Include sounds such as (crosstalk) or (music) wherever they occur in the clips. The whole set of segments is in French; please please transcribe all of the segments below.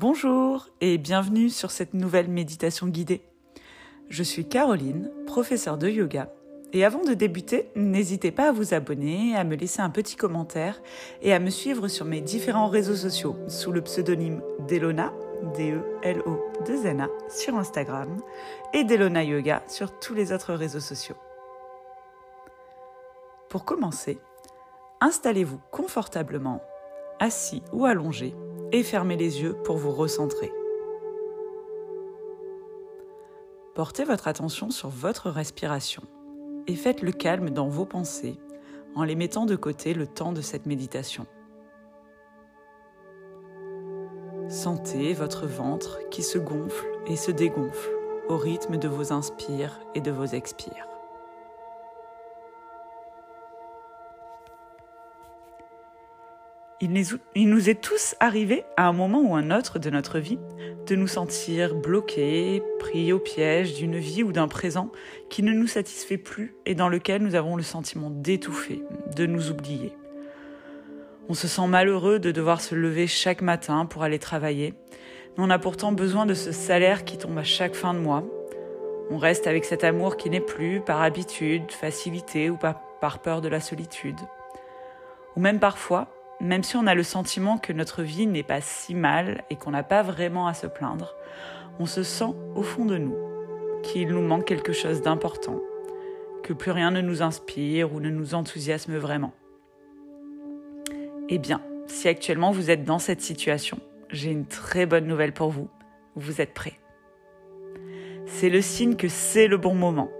Bonjour et bienvenue sur cette nouvelle méditation guidée. Je suis Caroline, professeure de yoga. Et avant de débuter, n'hésitez pas à vous abonner, à me laisser un petit commentaire et à me suivre sur mes différents réseaux sociaux sous le pseudonyme Delona, D-E-L-O-2-N-A, sur Instagram et Delona Yoga sur tous les autres réseaux sociaux. Pour commencer, installez-vous confortablement, assis ou allongé et fermez les yeux pour vous recentrer. Portez votre attention sur votre respiration et faites le calme dans vos pensées en les mettant de côté le temps de cette méditation. Sentez votre ventre qui se gonfle et se dégonfle au rythme de vos inspires et de vos expires. Il, nous est tous arrivé à un moment ou un autre de notre vie de nous sentir bloqués, pris au piège d'une vie ou d'un présent qui ne nous satisfait plus et dans lequel nous avons le sentiment d'étouffer, de nous oublier. On se sent malheureux de devoir se lever chaque matin pour aller travailler, mais on a pourtant besoin de ce salaire qui tombe à chaque fin de mois. On reste avec cet amour qui n'est plus par habitude, facilité ou par peur de la solitude. Ou même parfois, même si on a le sentiment que notre vie n'est pas si mal et qu'on n'a pas vraiment à se plaindre, on se sent au fond de nous qu'il nous manque quelque chose d'important, que plus rien ne nous inspire ou ne nous enthousiasme vraiment. Eh bien, si actuellement vous êtes dans cette situation, j'ai une très bonne nouvelle pour vous. Vous êtes prêts. C'est le signe que c'est le bon moment.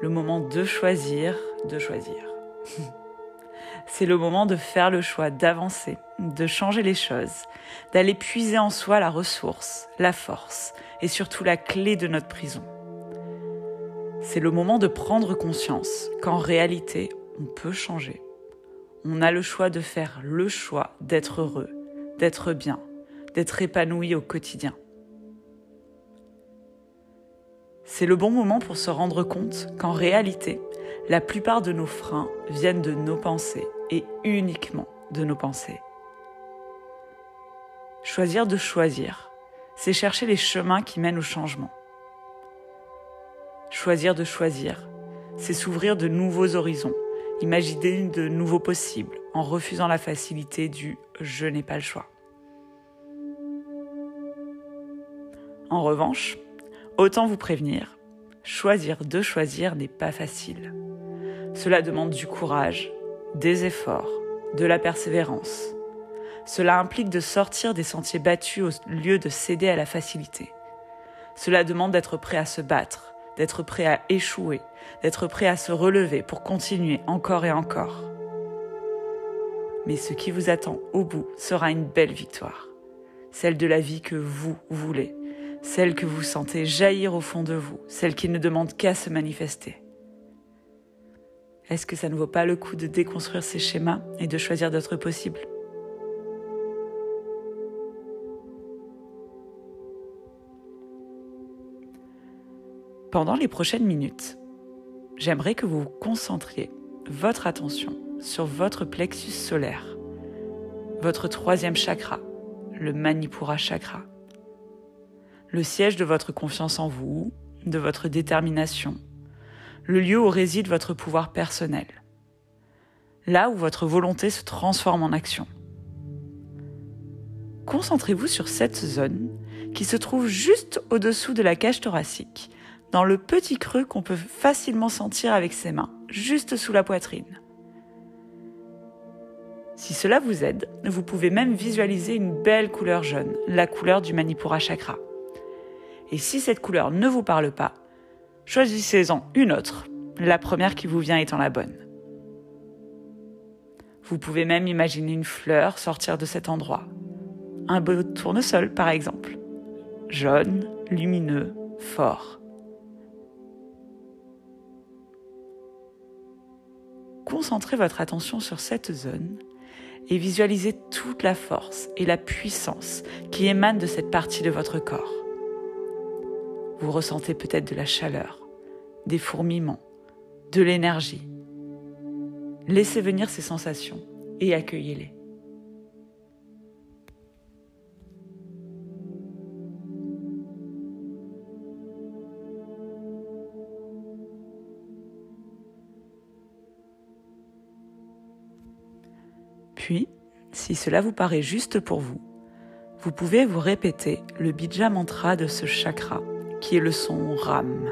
Le moment de choisir, de choisir. (laughs) c'est le moment de faire le choix d'avancer, de changer les choses, d'aller puiser en soi la ressource, la force et surtout la clé de notre prison. C'est le moment de prendre conscience qu'en réalité, on peut changer. On a le choix de faire le choix d'être heureux, d'être bien, d'être épanoui au quotidien. C'est le bon moment pour se rendre compte qu'en réalité, la plupart de nos freins viennent de nos pensées et uniquement de nos pensées. Choisir de choisir, c'est chercher les chemins qui mènent au changement. Choisir de choisir, c'est s'ouvrir de nouveaux horizons, imaginer de nouveaux possibles en refusant la facilité du je n'ai pas le choix. En revanche, autant vous prévenir, choisir de choisir n'est pas facile. Cela demande du courage, des efforts, de la persévérance. Cela implique de sortir des sentiers battus au lieu de céder à la facilité. Cela demande d'être prêt à se battre, d'être prêt à échouer, d'être prêt à se relever pour continuer encore et encore. Mais ce qui vous attend au bout sera une belle victoire, celle de la vie que vous voulez, celle que vous sentez jaillir au fond de vous, celle qui ne demande qu'à se manifester. Est-ce que ça ne vaut pas le coup de déconstruire ces schémas et de choisir d'autres possibles? Pendant les prochaines minutes, j'aimerais que vous concentriez votre attention sur votre plexus solaire, votre troisième chakra, le Manipura chakra, le siège de votre confiance en vous, de votre détermination, le lieu où réside votre pouvoir personnel, là où votre volonté se transforme en action. Concentrez-vous sur cette zone qui se trouve juste au-dessous de la cage thoracique, dans le petit creux qu'on peut facilement sentir avec ses mains, juste sous la poitrine. Si cela vous aide, vous pouvez même visualiser une belle couleur jaune, la couleur du Manipura chakra. Et si cette couleur ne vous parle pas, Choisissez-en une autre, la première qui vous vient étant la bonne. Vous pouvez même imaginer une fleur sortir de cet endroit. Un beau tournesol, par exemple. Jaune, lumineux, fort. Concentrez votre attention sur cette zone et visualisez toute la force et la puissance qui émanent de cette partie de votre corps. Vous ressentez peut-être de la chaleur, des fourmillements, de l'énergie. Laissez venir ces sensations et accueillez-les. Puis, si cela vous paraît juste pour vous, vous pouvez vous répéter le bija mantra de ce chakra qui est le son Ram.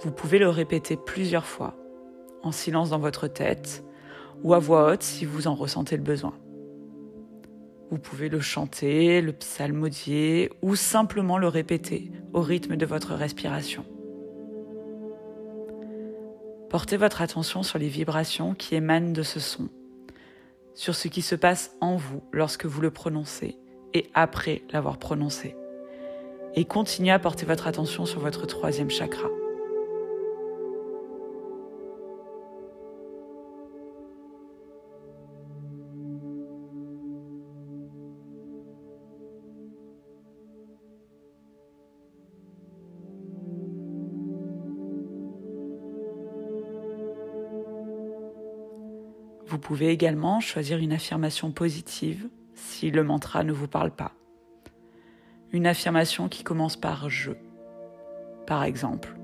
Vous pouvez le répéter plusieurs fois, en silence dans votre tête, ou à voix haute si vous en ressentez le besoin. Vous pouvez le chanter, le psalmodier, ou simplement le répéter au rythme de votre respiration. Portez votre attention sur les vibrations qui émanent de ce son sur ce qui se passe en vous lorsque vous le prononcez et après l'avoir prononcé. Et continuez à porter votre attention sur votre troisième chakra. Vous pouvez également choisir une affirmation positive si le mantra ne vous parle pas. Une affirmation qui commence par je. Par exemple,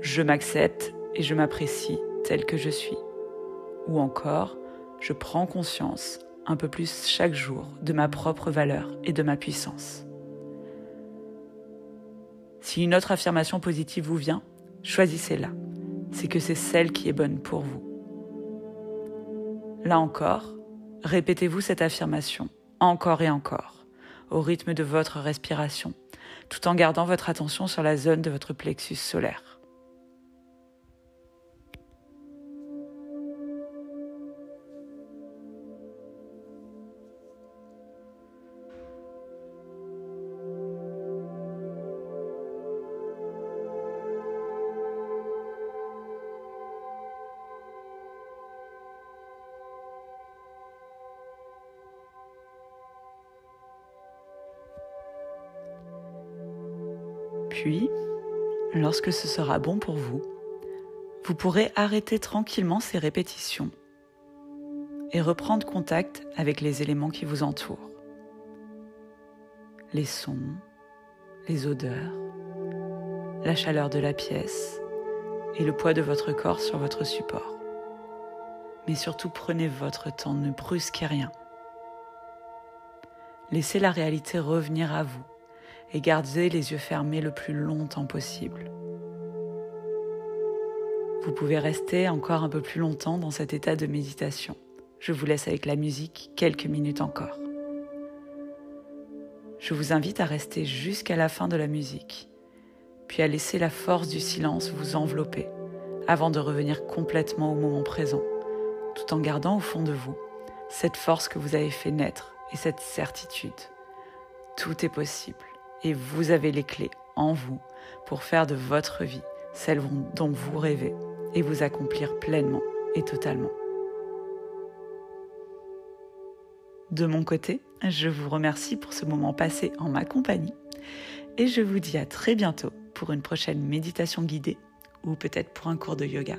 je m'accepte et je m'apprécie tel que je suis. Ou encore, je prends conscience un peu plus chaque jour de ma propre valeur et de ma puissance. Si une autre affirmation positive vous vient, choisissez-la. C'est que c'est celle qui est bonne pour vous. Là encore, répétez-vous cette affirmation encore et encore, au rythme de votre respiration, tout en gardant votre attention sur la zone de votre plexus solaire. Puis, lorsque ce sera bon pour vous, vous pourrez arrêter tranquillement ces répétitions et reprendre contact avec les éléments qui vous entourent. Les sons, les odeurs, la chaleur de la pièce et le poids de votre corps sur votre support. Mais surtout prenez votre temps, ne brusquez rien. Laissez la réalité revenir à vous et gardez les yeux fermés le plus longtemps possible. Vous pouvez rester encore un peu plus longtemps dans cet état de méditation. Je vous laisse avec la musique quelques minutes encore. Je vous invite à rester jusqu'à la fin de la musique, puis à laisser la force du silence vous envelopper avant de revenir complètement au moment présent, tout en gardant au fond de vous cette force que vous avez fait naître et cette certitude. Tout est possible et vous avez les clés en vous pour faire de votre vie celle dont vous rêvez et vous accomplir pleinement et totalement. De mon côté, je vous remercie pour ce moment passé en ma compagnie et je vous dis à très bientôt pour une prochaine méditation guidée ou peut-être pour un cours de yoga.